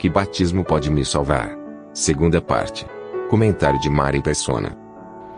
Que batismo pode me salvar? Segunda parte. Comentário de Mari Persona.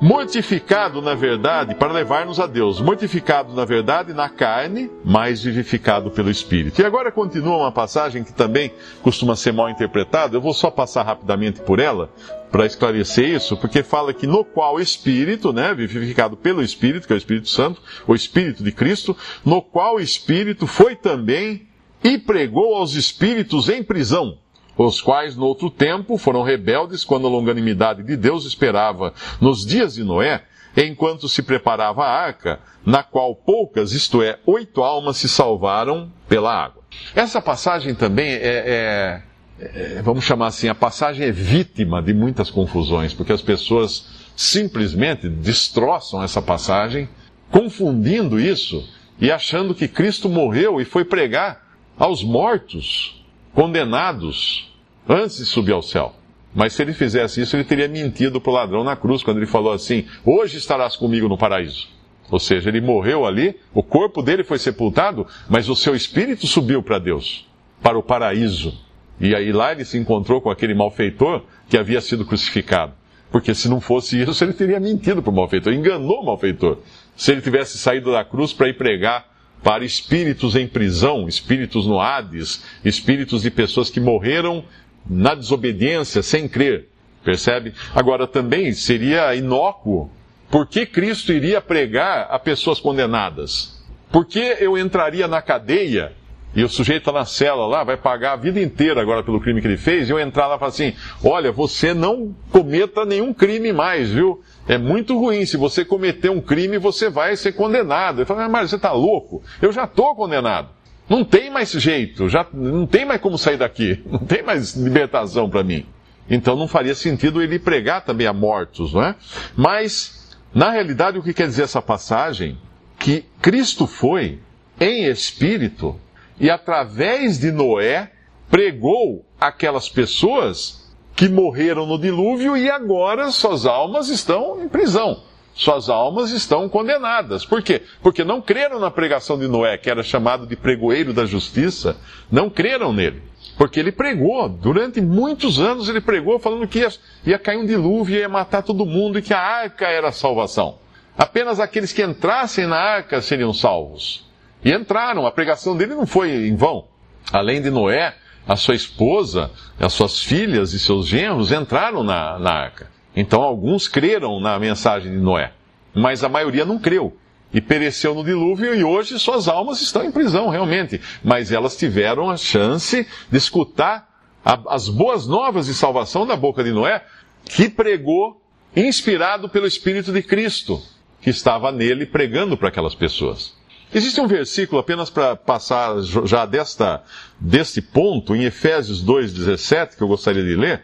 Mortificado, na verdade, para levar-nos a Deus. Mortificado, na verdade, na carne, mas vivificado pelo Espírito. E agora continua uma passagem que também costuma ser mal interpretada. Eu vou só passar rapidamente por ela, para esclarecer isso, porque fala que no qual o Espírito, né, vivificado pelo Espírito, que é o Espírito Santo, o Espírito de Cristo, no qual o Espírito foi também e pregou aos espíritos em prisão os quais no outro tempo foram rebeldes quando a longanimidade de Deus esperava nos dias de Noé, enquanto se preparava a arca, na qual poucas, isto é, oito almas se salvaram pela água. Essa passagem também é, é, é vamos chamar assim, a passagem é vítima de muitas confusões, porque as pessoas simplesmente destroçam essa passagem, confundindo isso e achando que Cristo morreu e foi pregar aos mortos condenados antes de subir ao céu. Mas se ele fizesse isso, ele teria mentido para o ladrão na cruz, quando ele falou assim: Hoje estarás comigo no paraíso. Ou seja, ele morreu ali, o corpo dele foi sepultado, mas o seu espírito subiu para Deus, para o paraíso. E aí lá ele se encontrou com aquele malfeitor que havia sido crucificado. Porque se não fosse isso, ele teria mentido para o malfeitor, enganou o malfeitor. Se ele tivesse saído da cruz para ir pregar para espíritos em prisão, espíritos no Hades, espíritos de pessoas que morreram na desobediência, sem crer. Percebe? Agora também seria inócuo. Por que Cristo iria pregar a pessoas condenadas? Por que eu entraria na cadeia e o sujeito está na cela lá, vai pagar a vida inteira agora pelo crime que ele fez, e eu entrar lá e falar assim: olha, você não cometa nenhum crime mais, viu? É muito ruim. Se você cometer um crime, você vai ser condenado. Ele fala, mas você está louco? Eu já estou condenado. Não tem mais jeito, já não tem mais como sair daqui, não tem mais libertação para mim. Então não faria sentido ele pregar também a mortos, não é? Mas, na realidade, o que quer dizer essa passagem? Que Cristo foi em espírito e através de Noé pregou aquelas pessoas que morreram no dilúvio e agora suas almas estão em prisão. Suas almas estão condenadas. Por quê? Porque não creram na pregação de Noé, que era chamado de pregoeiro da justiça, não creram nele. Porque ele pregou, durante muitos anos ele pregou falando que ia, ia cair um dilúvio, ia matar todo mundo e que a arca era a salvação. Apenas aqueles que entrassem na arca seriam salvos. E entraram, a pregação dele não foi em vão. Além de Noé, a sua esposa, as suas filhas e seus genros entraram na, na arca. Então alguns creram na mensagem de Noé, mas a maioria não creu. E pereceu no dilúvio e hoje suas almas estão em prisão, realmente. Mas elas tiveram a chance de escutar a, as boas novas de salvação da boca de Noé, que pregou, inspirado pelo Espírito de Cristo, que estava nele pregando para aquelas pessoas. Existe um versículo, apenas para passar já desta, deste ponto, em Efésios 2,17, que eu gostaria de ler,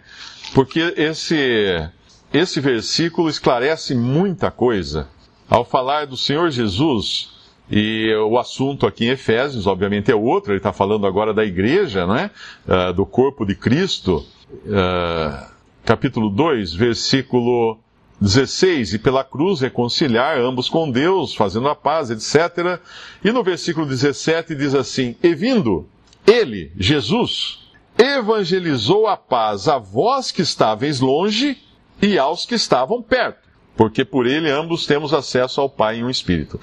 porque esse, esse versículo esclarece muita coisa. Ao falar do Senhor Jesus, e o assunto aqui em Efésios, obviamente, é outro, ele está falando agora da igreja, né? Uh, do corpo de Cristo. Uh, capítulo 2, versículo 16, e pela cruz reconciliar ambos com Deus, fazendo a paz, etc. E no versículo 17 diz assim: E vindo, ele, Jesus, evangelizou a paz a vós que estáveis longe e aos que estavam perto, porque por ele ambos temos acesso ao Pai em um Espírito.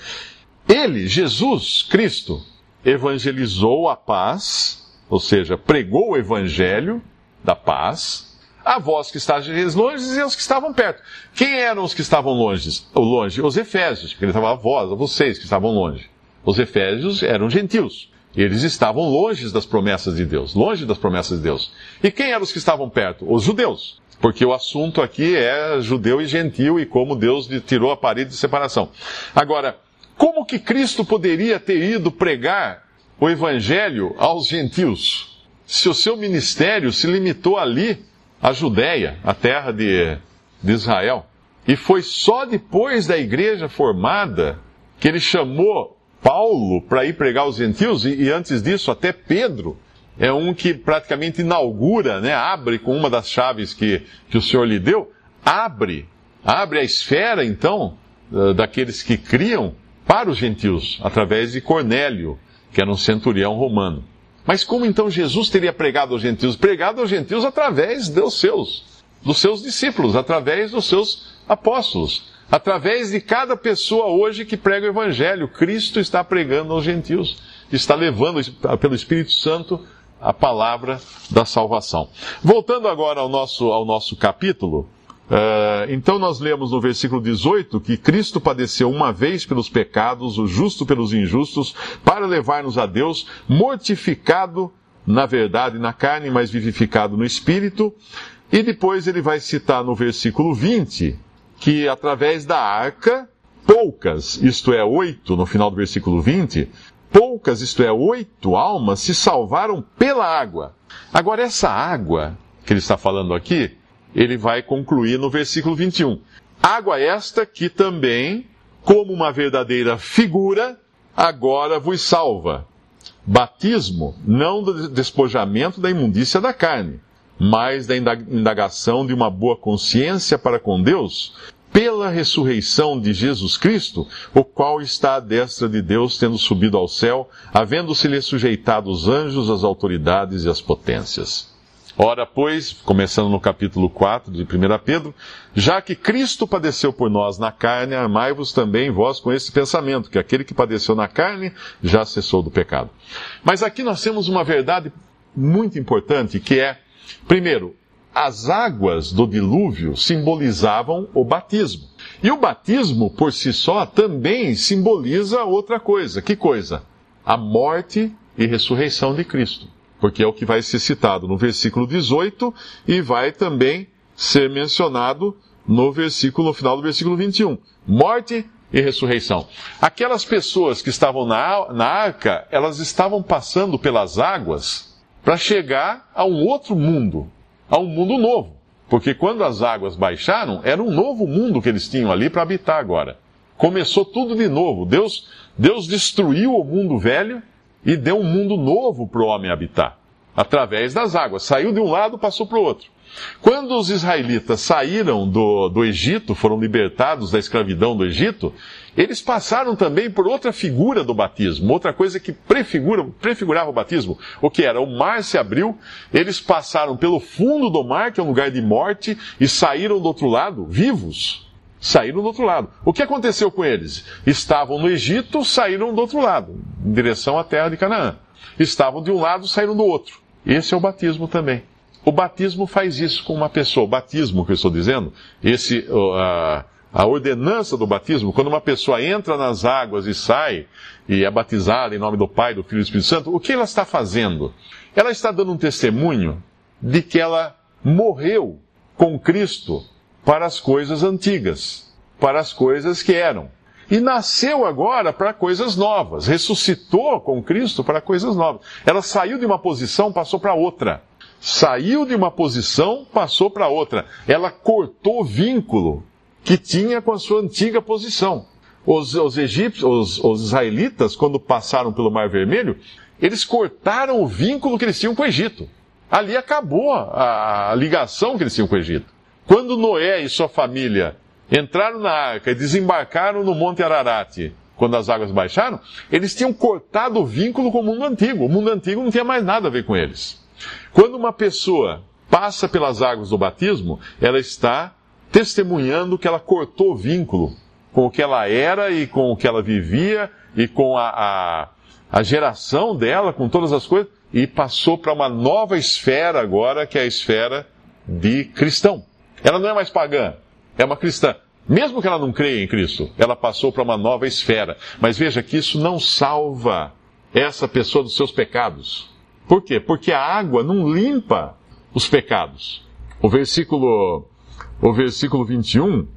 Ele, Jesus Cristo, evangelizou a paz, ou seja, pregou o evangelho da paz, a vós que estáis longe e aos que estavam perto. Quem eram os que estavam longe? longe? Os efésios, porque ele estava a vós, a vocês que estavam longe. Os efésios eram gentios. Eles estavam longe das promessas de Deus, longe das promessas de Deus. E quem eram os que estavam perto? Os judeus. Porque o assunto aqui é judeu e gentil e como Deus tirou a parede de separação. Agora, como que Cristo poderia ter ido pregar o evangelho aos gentios? Se o seu ministério se limitou ali, à Judéia, a terra de, de Israel. E foi só depois da igreja formada que ele chamou Paulo para ir pregar aos gentios, e, e, antes disso, até Pedro é um que praticamente inaugura, né, abre com uma das chaves que, que o Senhor lhe deu, abre, abre a esfera, então, daqueles que criam para os gentios, através de Cornélio, que era um centurião romano. Mas como então Jesus teria pregado aos gentios? Pregado aos gentios através dos seus, dos seus discípulos, através dos seus apóstolos, através de cada pessoa hoje que prega o evangelho. Cristo está pregando aos gentios, está levando pelo Espírito Santo a palavra da salvação. Voltando agora ao nosso, ao nosso capítulo, Uh, então nós lemos no versículo 18 que Cristo padeceu uma vez pelos pecados, o justo pelos injustos, para levar-nos a Deus, mortificado na verdade na carne, mas vivificado no espírito. E depois ele vai citar no versículo 20 que através da arca, poucas, isto é, oito, no final do versículo 20, poucas, isto é, oito almas se salvaram pela água. Agora, essa água que ele está falando aqui, ele vai concluir no versículo 21. Água esta que também, como uma verdadeira figura, agora vos salva. Batismo, não do despojamento da imundícia da carne, mas da indagação de uma boa consciência para com Deus, pela ressurreição de Jesus Cristo, o qual está à destra de Deus, tendo subido ao céu, havendo-se-lhe sujeitado os anjos, as autoridades e as potências. Ora, pois, começando no capítulo 4 de 1 Pedro, já que Cristo padeceu por nós na carne, armai-vos também vós com esse pensamento, que aquele que padeceu na carne já cessou do pecado. Mas aqui nós temos uma verdade muito importante, que é, primeiro, as águas do dilúvio simbolizavam o batismo. E o batismo, por si só, também simboliza outra coisa. Que coisa? A morte e ressurreição de Cristo porque é o que vai ser citado no versículo 18 e vai também ser mencionado no versículo no final do versículo 21. Morte e ressurreição. Aquelas pessoas que estavam na, na arca, elas estavam passando pelas águas para chegar a um outro mundo, a um mundo novo. Porque quando as águas baixaram, era um novo mundo que eles tinham ali para habitar agora. Começou tudo de novo. Deus, Deus destruiu o mundo velho e deu um mundo novo para o homem habitar, através das águas. Saiu de um lado, passou para o outro. Quando os israelitas saíram do, do Egito, foram libertados da escravidão do Egito, eles passaram também por outra figura do batismo, outra coisa que prefigura, prefigurava o batismo, o que era, o mar se abriu, eles passaram pelo fundo do mar, que é um lugar de morte, e saíram do outro lado vivos saíram do outro lado. O que aconteceu com eles? Estavam no Egito, saíram do outro lado, em direção à terra de Canaã. Estavam de um lado, saíram do outro. Esse é o batismo também. O batismo faz isso com uma pessoa. O batismo que eu estou dizendo, esse, a, a ordenança do batismo, quando uma pessoa entra nas águas e sai e é batizada em nome do Pai, do Filho e do Espírito Santo, o que ela está fazendo? Ela está dando um testemunho de que ela morreu com Cristo para as coisas antigas, para as coisas que eram. E nasceu agora para coisas novas, ressuscitou com Cristo para coisas novas. Ela saiu de uma posição, passou para outra. Saiu de uma posição, passou para outra. Ela cortou o vínculo que tinha com a sua antiga posição. Os, os egípcios, os, os israelitas, quando passaram pelo Mar Vermelho, eles cortaram o vínculo que eles tinham com o Egito. Ali acabou a, a ligação que eles tinham com o Egito. Quando Noé e sua família entraram na arca e desembarcaram no Monte Ararat, quando as águas baixaram, eles tinham cortado o vínculo com o mundo antigo. O mundo antigo não tinha mais nada a ver com eles. Quando uma pessoa passa pelas águas do batismo, ela está testemunhando que ela cortou o vínculo com o que ela era e com o que ela vivia e com a, a, a geração dela, com todas as coisas, e passou para uma nova esfera agora, que é a esfera de cristão. Ela não é mais pagã, é uma cristã. Mesmo que ela não creia em Cristo, ela passou para uma nova esfera. Mas veja que isso não salva essa pessoa dos seus pecados. Por quê? Porque a água não limpa os pecados. O versículo, o versículo 21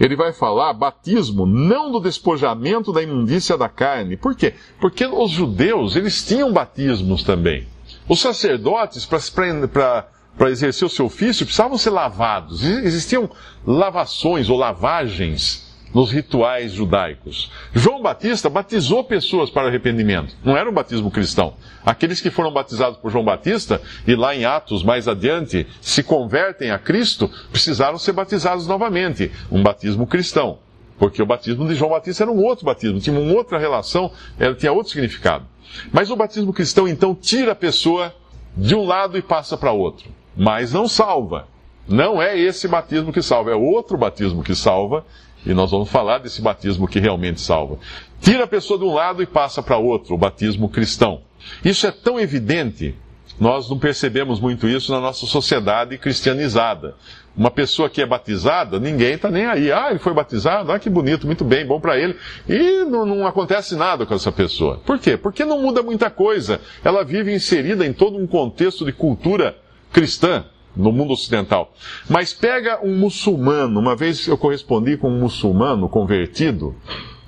ele vai falar batismo não do despojamento da imundícia da carne. Por quê? Porque os judeus, eles tinham batismos também. Os sacerdotes, para exercer o seu ofício, precisavam ser lavados. Existiam lavações ou lavagens nos rituais judaicos. João Batista batizou pessoas para arrependimento. Não era um batismo cristão. Aqueles que foram batizados por João Batista e lá em Atos mais adiante se convertem a Cristo, precisaram ser batizados novamente. Um batismo cristão. Porque o batismo de João Batista era um outro batismo, tinha uma outra relação, era, tinha outro significado. Mas o batismo cristão então tira a pessoa de um lado e passa para outro. Mas não salva. Não é esse batismo que salva, é outro batismo que salva, e nós vamos falar desse batismo que realmente salva. Tira a pessoa de um lado e passa para outro, o batismo cristão. Isso é tão evidente, nós não percebemos muito isso na nossa sociedade cristianizada. Uma pessoa que é batizada, ninguém está nem aí. Ah, ele foi batizado, ah, que bonito, muito bem, bom para ele. E não, não, acontece nada com essa pessoa. Por quê? Porque não muda muita coisa. Ela vive inserida em todo um contexto de cultura cristã no mundo ocidental. Mas pega um muçulmano, uma vez eu correspondi com um muçulmano convertido,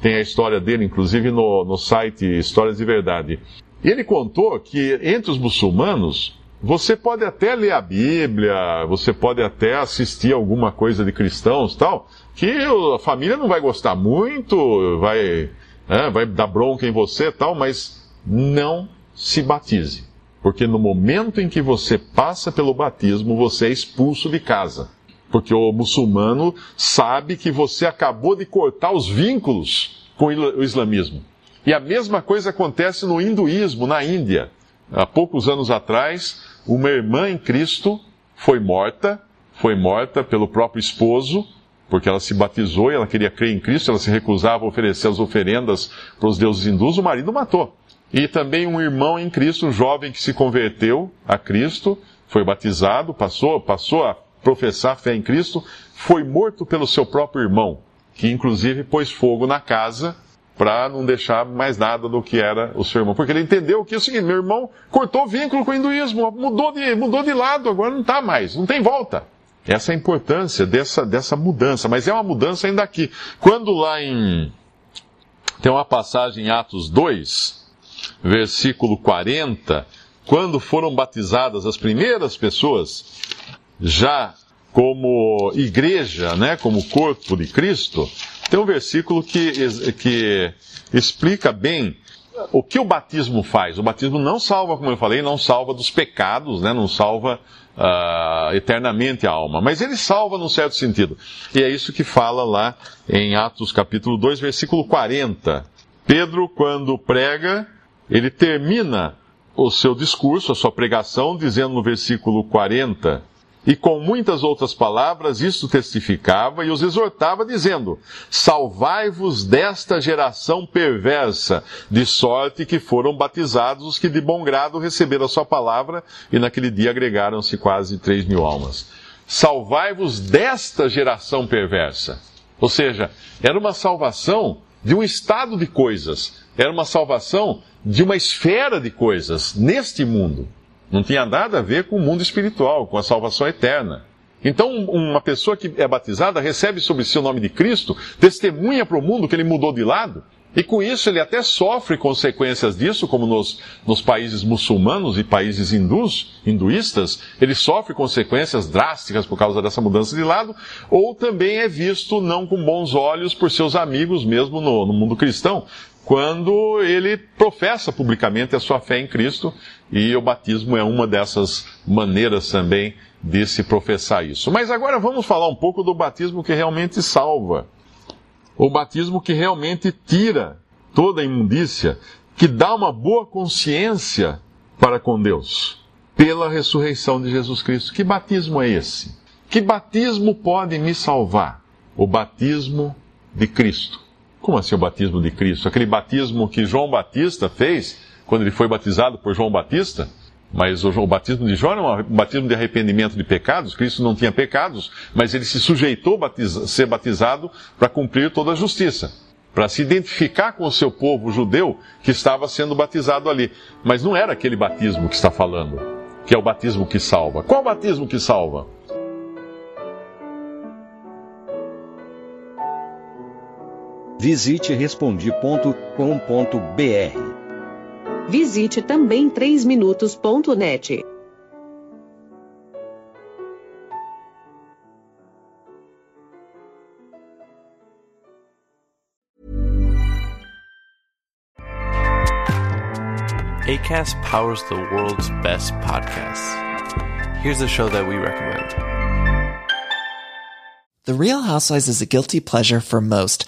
tem a história dele, inclusive, no, no site Histórias de Verdade. Ele contou que entre os muçulmanos, você pode até ler a Bíblia, você pode até assistir alguma coisa de cristãos tal, que a família não vai gostar muito, vai, é, vai dar bronca em você tal, mas não se batize. Porque no momento em que você passa pelo batismo, você é expulso de casa. Porque o muçulmano sabe que você acabou de cortar os vínculos com o islamismo. E a mesma coisa acontece no hinduísmo, na Índia. Há poucos anos atrás, uma irmã em Cristo foi morta, foi morta pelo próprio esposo, porque ela se batizou e ela queria crer em Cristo, ela se recusava a oferecer as oferendas para os deuses hindus, o marido matou. E também um irmão em Cristo, um jovem que se converteu a Cristo, foi batizado, passou, passou a professar fé em Cristo, foi morto pelo seu próprio irmão, que inclusive pôs fogo na casa para não deixar mais nada do que era o seu irmão. Porque ele entendeu que é o seguinte, meu irmão cortou vínculo com o hinduísmo, mudou de, mudou de lado, agora não está mais, não tem volta. Essa é a importância dessa, dessa mudança, mas é uma mudança ainda aqui. Quando lá em. Tem uma passagem em Atos 2, versículo 40, quando foram batizadas as primeiras pessoas, já como igreja, né, como corpo de Cristo, tem um versículo que, que explica bem o que o batismo faz. O batismo não salva, como eu falei, não salva dos pecados, né, não salva uh, eternamente a alma, mas ele salva num certo sentido. E é isso que fala lá em Atos capítulo 2, versículo 40. Pedro, quando prega, ele termina o seu discurso, a sua pregação, dizendo no versículo 40: E com muitas outras palavras, isto testificava e os exortava, dizendo: Salvai-vos desta geração perversa, de sorte que foram batizados os que de bom grado receberam a sua palavra, e naquele dia agregaram-se quase três mil almas. Salvai-vos desta geração perversa. Ou seja, era uma salvação de um estado de coisas, era uma salvação de uma esfera de coisas neste mundo. Não tinha nada a ver com o mundo espiritual, com a salvação eterna. Então, uma pessoa que é batizada recebe sobre si o nome de Cristo, testemunha para o mundo que ele mudou de lado, e com isso ele até sofre consequências disso, como nos, nos países muçulmanos e países hindus, hinduístas, ele sofre consequências drásticas por causa dessa mudança de lado, ou também é visto não com bons olhos por seus amigos, mesmo no, no mundo cristão, quando ele professa publicamente a sua fé em Cristo, e o batismo é uma dessas maneiras também de se professar isso. Mas agora vamos falar um pouco do batismo que realmente salva. O batismo que realmente tira toda a imundícia, que dá uma boa consciência para com Deus, pela ressurreição de Jesus Cristo. Que batismo é esse? Que batismo pode me salvar? O batismo de Cristo. Como assim o batismo de Cristo? Aquele batismo que João Batista fez quando ele foi batizado por João Batista? Mas o, batismo de João era um batismo de arrependimento de pecados. Cristo não tinha pecados, mas ele se sujeitou a ser batizado para cumprir toda a justiça, para se identificar com o seu povo judeu que estava sendo batizado ali. Mas não era aquele batismo que está falando, que é o batismo que salva. Qual batismo que salva? Visite respondi.com.br. Visite também 3minutos.net. ACAST powers the world's best podcasts. Here's a show that we recommend. The Real Housewives is a guilty pleasure for most,